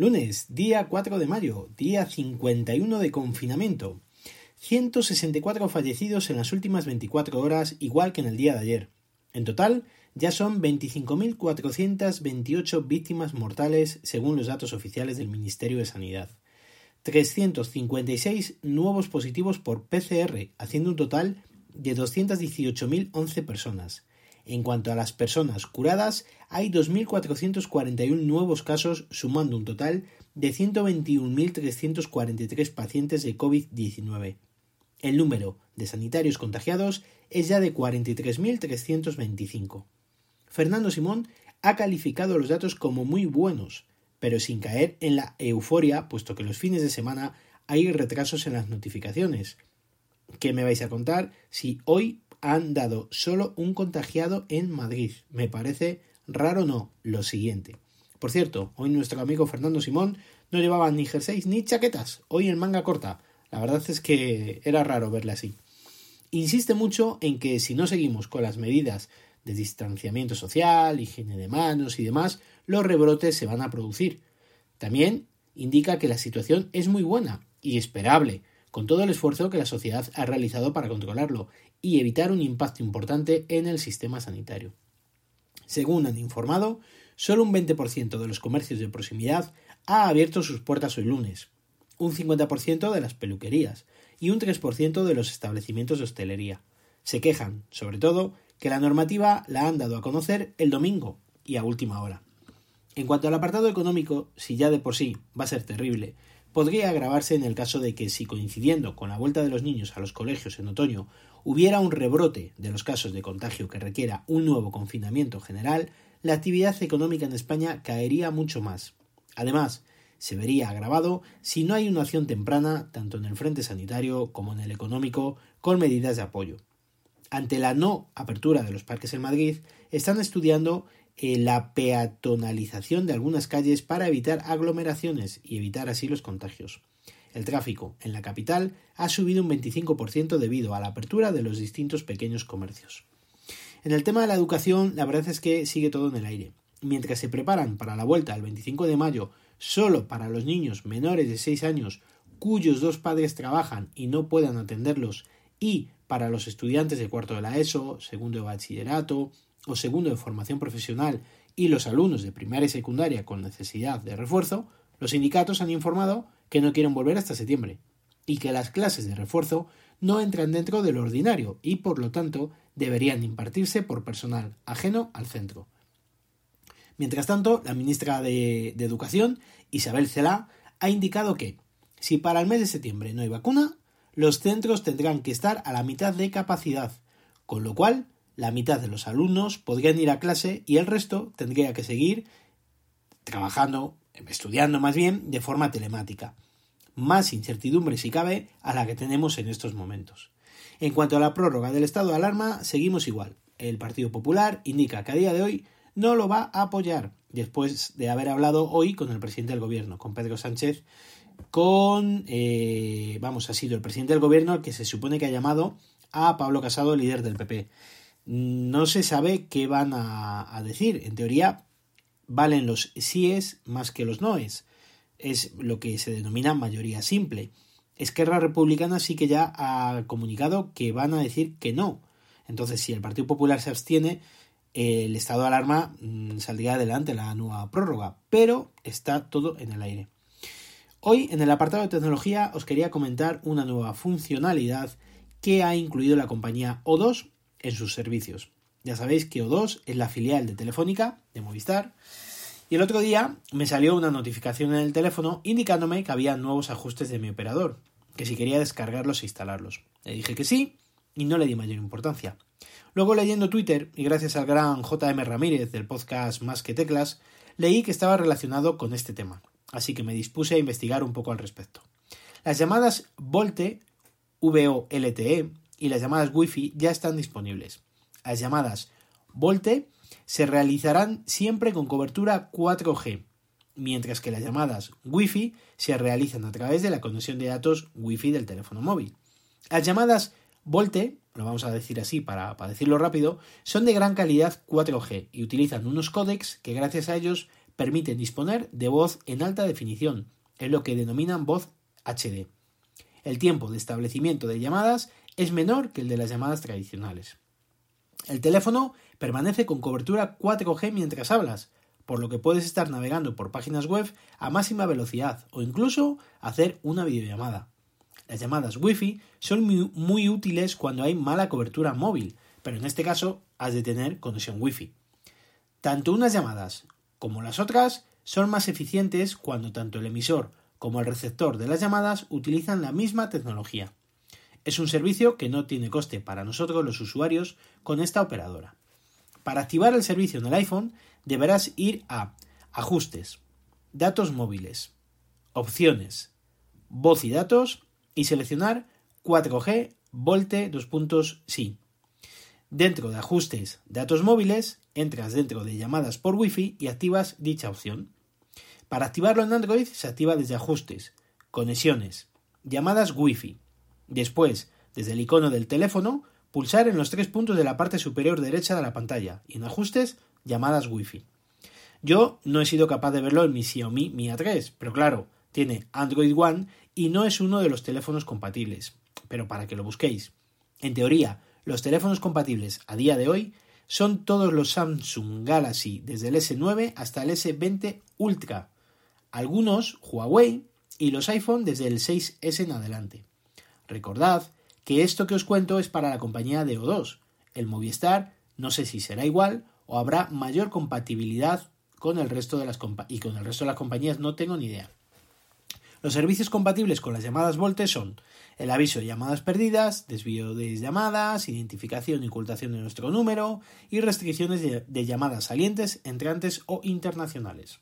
Lunes, día 4 de mayo, día 51 de confinamiento. 164 fallecidos en las últimas 24 horas, igual que en el día de ayer. En total, ya son 25.428 víctimas mortales según los datos oficiales del Ministerio de Sanidad. 356 nuevos positivos por PCR, haciendo un total de 218.011 personas. En cuanto a las personas curadas, hay 2.441 nuevos casos, sumando un total de 121.343 pacientes de COVID-19. El número de sanitarios contagiados es ya de 43.325. Fernando Simón ha calificado los datos como muy buenos, pero sin caer en la euforia, puesto que los fines de semana hay retrasos en las notificaciones. ¿Qué me vais a contar si hoy han dado solo un contagiado en Madrid. Me parece raro no, lo siguiente. Por cierto, hoy nuestro amigo Fernando Simón no llevaba ni jerseys ni chaquetas, hoy en manga corta. La verdad es que era raro verle así. Insiste mucho en que si no seguimos con las medidas de distanciamiento social, higiene de manos y demás, los rebrotes se van a producir. También indica que la situación es muy buena y esperable, con todo el esfuerzo que la sociedad ha realizado para controlarlo y evitar un impacto importante en el sistema sanitario. Según han informado, solo un 20% de los comercios de proximidad ha abierto sus puertas hoy lunes, un 50% de las peluquerías y un 3% de los establecimientos de hostelería. Se quejan, sobre todo, que la normativa la han dado a conocer el domingo y a última hora. En cuanto al apartado económico, si ya de por sí va a ser terrible, podría agravarse en el caso de que si coincidiendo con la vuelta de los niños a los colegios en otoño hubiera un rebrote de los casos de contagio que requiera un nuevo confinamiento general, la actividad económica en España caería mucho más. Además, se vería agravado si no hay una acción temprana, tanto en el frente sanitario como en el económico, con medidas de apoyo. Ante la no apertura de los parques en Madrid, están estudiando eh, la peatonalización de algunas calles para evitar aglomeraciones y evitar así los contagios. El tráfico en la capital ha subido un 25% debido a la apertura de los distintos pequeños comercios. En el tema de la educación, la verdad es que sigue todo en el aire. Mientras se preparan para la vuelta el 25 de mayo solo para los niños menores de 6 años cuyos dos padres trabajan y no puedan atenderlos y para los estudiantes de cuarto de la ESO, segundo de bachillerato o segundo de formación profesional y los alumnos de primaria y secundaria con necesidad de refuerzo, los sindicatos han informado que no quieren volver hasta septiembre y que las clases de refuerzo no entran dentro de lo ordinario y por lo tanto deberían impartirse por personal ajeno al centro. Mientras tanto, la ministra de, Educación, Isabel Celá, ha indicado que si para el mes de septiembre no hay vacuna, los centros tendrán que estar a la mitad de capacidad, con lo cual la mitad de los alumnos podrían ir a clase y el resto tendría que seguir trabajando estudiando más bien de forma telemática. Más incertidumbre si cabe a la que tenemos en estos momentos. En cuanto a la prórroga del estado de alarma, seguimos igual. El Partido Popular indica que a día de hoy no lo va a apoyar, después de haber hablado hoy con el presidente del gobierno, con Pedro Sánchez, con, eh, vamos, ha sido el presidente del gobierno el que se supone que ha llamado a Pablo Casado, líder del PP. No se sabe qué van a, decir. En teoría, valen los síes más que los noes. Es lo que se denomina mayoría simple. Esquerra Republicana sí que ya ha comunicado que van a decir que no. Entonces, si el Partido Popular se abstiene, el estado de alarma mm, saldría adelante la nueva prórroga, pero está todo en el aire. Hoy, en el apartado de tecnología, os quería comentar una nueva funcionalidad que ha incluido la compañía O2 en sus servicios. Ya sabéis que O2 es la filial de Telefónica, de Movistar. Y el otro día me salió una notificación en el teléfono indicándome que había nuevos ajustes de mi operador, que si quería descargarlos e instalarlos. Le dije que sí y no le di mayor importancia. Luego leyendo Twitter, y gracias al gran JM Ramírez del podcast Más que Teclas, leí que estaba relacionado con este tema. así que me dispuse a investigar un poco al respecto. Las llamadas VoLTE, V-O-L-T-E, y las llamadas Wi-Fi ya están disponibles. Las llamadas VoLTE se realizarán siempre con cobertura 4G, mientras que las llamadas Wi-Fi se realizan a través de la conexión de datos Wi-Fi del teléfono móvil. Las llamadas VoLTE, lo vamos a decir así para, decirlo rápido, son de gran calidad 4G y utilizan unos códecs que gracias a ellos permiten disponer de voz en alta definición, en lo que denominan voz HD. El tiempo de establecimiento de llamadas es menor que el de las llamadas tradicionales. El teléfono permanece con cobertura 4G mientras hablas, por lo que puedes estar navegando por páginas web a máxima velocidad o incluso hacer una videollamada. Las llamadas Wi-Fi son muy, muy, útiles cuando hay mala cobertura móvil, pero en este caso has de tener conexión Wi-Fi. Tanto unas llamadas como las otras son más eficientes cuando tanto el emisor como el receptor de las llamadas utilizan la misma tecnología. Es un servicio que no tiene coste para nosotros los usuarios con esta operadora. Para activar el servicio en el iPhone deberás ir a Ajustes, Datos móviles, Opciones, Voz y datos y seleccionar 4G Volte 2. Sí. Dentro de Ajustes, Datos móviles, entras dentro de llamadas por Wi-Fi y activas dicha opción. Para activarlo en Android se activa desde Ajustes, Conexiones, Llamadas Wi-Fi. Después, desde el icono del teléfono, pulsar en los tres puntos de la parte superior derecha de la pantalla y en Ajustes, Llamadas Wi-Fi. Yo no he sido capaz de verlo en mi Xiaomi Mi A3, pero claro, tiene Android One y no es uno de los teléfonos compatibles. Pero para que lo busquéis. En teoría, los teléfonos compatibles a día de hoy son todos los Samsung Galaxy desde el S9 hasta el S20 Ultra, algunos Huawei y los iPhone desde el 6S en adelante. Recordad que esto que os cuento es para la compañía de O2. El Movistar no sé si será igual o habrá mayor compatibilidad con el resto de las y con el resto de las compañías no tengo ni idea. Los servicios compatibles con las llamadas Volte son el aviso de llamadas perdidas, desvío de llamadas, identificación y ocultación de nuestro número y restricciones de, de llamadas salientes, entrantes o internacionales.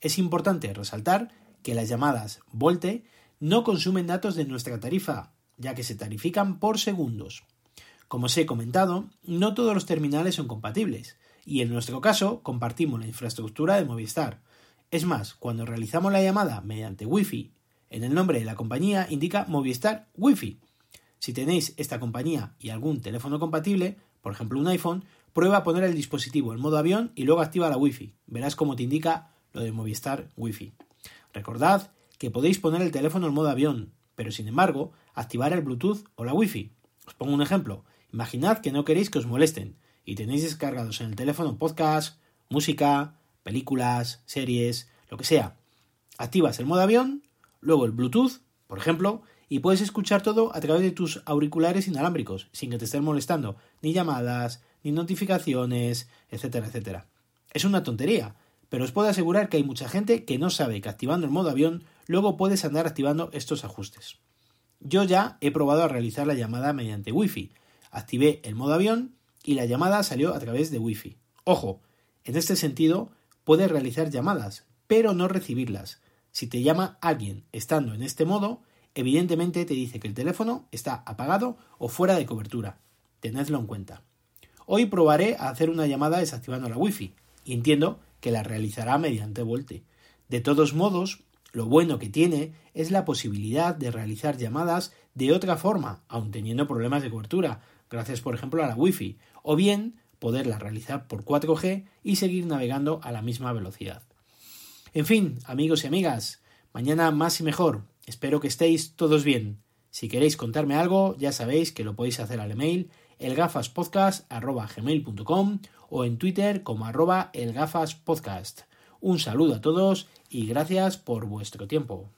Es importante resaltar que las llamadas Volte no consumen datos de nuestra tarifa, ya que se tarifican por segundos. Como os he comentado, no todos los terminales son compatibles, y en nuestro caso compartimos la infraestructura de Movistar. Es más, cuando realizamos la llamada mediante Wi-Fi, en el nombre de la compañía indica Movistar Wi-Fi. Si tenéis esta compañía y algún teléfono compatible, por ejemplo un iPhone, prueba a poner el dispositivo en modo avión y luego activa la Wi-Fi. Verás cómo te indica lo de Movistar Wi-Fi. Recordad que podéis poner el teléfono en modo avión, pero sin embargo, activar el Bluetooth o la Wi-Fi. Os pongo un ejemplo. Imaginad que no queréis que os molesten y tenéis descargados en el teléfono podcast, música, películas, series, lo que sea. Activas el modo avión, luego el Bluetooth, por ejemplo, y puedes escuchar todo a través de tus auriculares inalámbricos, sin que te estén molestando ni llamadas, ni notificaciones, etcétera, etcétera. Es una tontería, pero os puedo asegurar que hay mucha gente que no sabe que activando el modo avión luego puedes andar activando estos ajustes. Yo ya he probado a realizar la llamada mediante Wi-Fi. Activé el modo avión y la llamada salió a través de Wi-Fi. Ojo, en este sentido, puedes realizar llamadas, pero no recibirlas. Si te llama alguien estando en este modo, evidentemente te dice que el teléfono está apagado o fuera de cobertura. Tenedlo en cuenta. Hoy probaré a hacer una llamada desactivando la Wi-Fi y entiendo que la realizará mediante Volte. De todos modos, lo bueno que tiene es la posibilidad de realizar llamadas de otra forma, aun teniendo problemas de cobertura, gracias por ejemplo a la Wi-Fi, o bien poderla realizar por 4G y seguir navegando a la misma velocidad. En fin, amigos y amigas, mañana más y mejor. Espero que estéis todos bien. Si queréis contarme algo, ya sabéis que lo podéis hacer al email elgafaspodcast.gmail.com o en Twitter como arroba elgafaspodcast. Un saludo a todos y gracias por vuestro tiempo.